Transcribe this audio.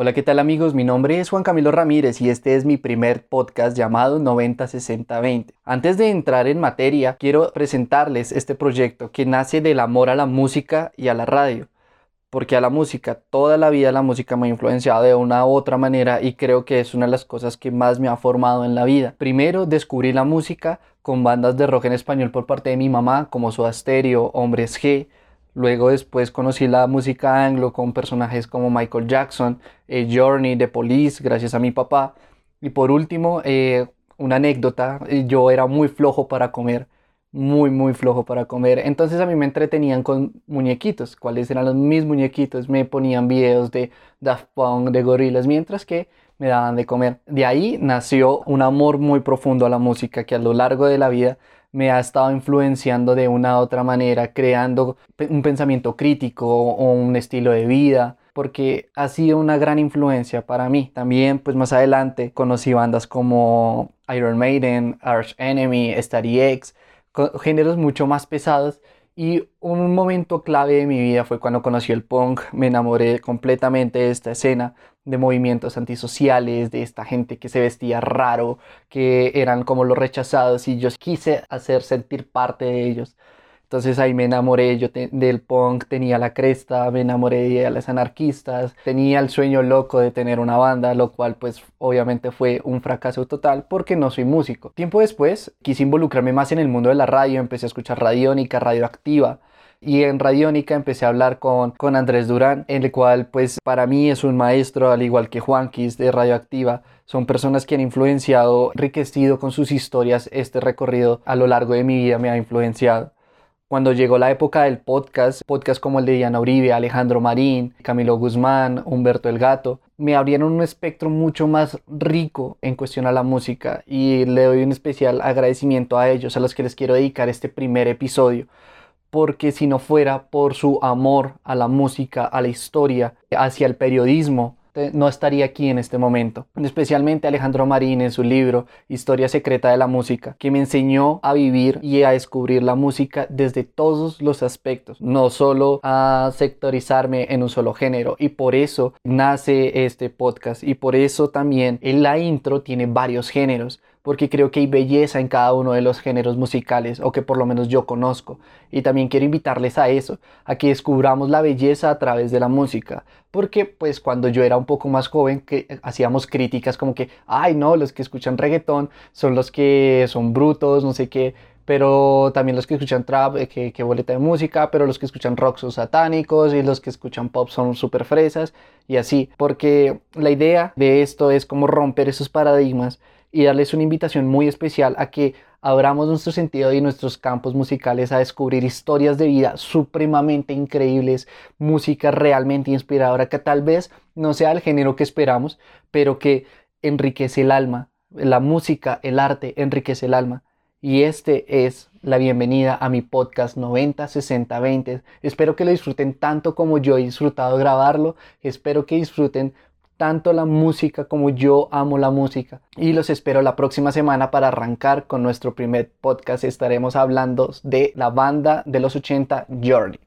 Hola, ¿qué tal amigos? Mi nombre es Juan Camilo Ramírez y este es mi primer podcast llamado 906020. Antes de entrar en materia, quiero presentarles este proyecto que nace del amor a la música y a la radio. Porque a la música, toda la vida la música me ha influenciado de una u otra manera y creo que es una de las cosas que más me ha formado en la vida. Primero descubrí la música con bandas de rock en español por parte de mi mamá, como Soda Stereo, Hombres G, Luego después conocí la música anglo con personajes como Michael Jackson, eh, Journey, The Police, gracias a mi papá. Y por último, eh, una anécdota, eh, yo era muy flojo para comer, muy, muy flojo para comer. Entonces a mí me entretenían con muñequitos. ¿Cuáles eran los mis muñequitos? Me ponían videos de Daft Punk, de gorilas, mientras que me daban de comer. De ahí nació un amor muy profundo a la música que a lo largo de la vida me ha estado influenciando de una u otra manera, creando un pensamiento crítico o un estilo de vida, porque ha sido una gran influencia para mí. También, pues más adelante conocí bandas como Iron Maiden, Arch Enemy, Starry X, géneros mucho más pesados. Y un momento clave de mi vida fue cuando conocí el punk, me enamoré completamente de esta escena, de movimientos antisociales, de esta gente que se vestía raro, que eran como los rechazados y yo quise hacer sentir parte de ellos. Entonces ahí me enamoré yo te- del punk, tenía la cresta, me enamoré de las anarquistas, tenía el sueño loco de tener una banda, lo cual pues obviamente fue un fracaso total porque no soy músico. Tiempo después quise involucrarme más en el mundo de la radio, empecé a escuchar Radiónica, Radioactiva, y en Radiónica empecé a hablar con, con Andrés Durán, el cual pues para mí es un maestro, al igual que Juanquis de Radioactiva. Son personas que han influenciado, enriquecido con sus historias este recorrido a lo largo de mi vida me ha influenciado. Cuando llegó la época del podcast, podcast como el de Diana Uribe, Alejandro Marín, Camilo Guzmán, Humberto el Gato, me abrieron un espectro mucho más rico en cuestión a la música y le doy un especial agradecimiento a ellos, a los que les quiero dedicar este primer episodio porque si no fuera por su amor a la música, a la historia, hacia el periodismo, no estaría aquí en este momento. Especialmente Alejandro Marín en su libro Historia Secreta de la Música, que me enseñó a vivir y a descubrir la música desde todos los aspectos, no solo a sectorizarme en un solo género. Y por eso nace este podcast y por eso también en la intro tiene varios géneros porque creo que hay belleza en cada uno de los géneros musicales, o que por lo menos yo conozco. Y también quiero invitarles a eso, a que descubramos la belleza a través de la música. Porque pues cuando yo era un poco más joven, hacíamos críticas como que, ay no, los que escuchan reggaetón son los que son brutos, no sé qué. Pero también los que escuchan trap, eh, que, que boleta de música, pero los que escuchan rock son satánicos y los que escuchan pop son súper fresas y así. Porque la idea de esto es como romper esos paradigmas y darles una invitación muy especial a que abramos nuestro sentido y nuestros campos musicales a descubrir historias de vida supremamente increíbles, música realmente inspiradora que tal vez no sea el género que esperamos, pero que enriquece el alma. La música, el arte enriquece el alma. Y este es la bienvenida a mi podcast 90 60 20. Espero que lo disfruten tanto como yo he disfrutado grabarlo. Espero que disfruten tanto la música como yo amo la música. Y los espero la próxima semana para arrancar con nuestro primer podcast. Estaremos hablando de la banda de los 80 Journey.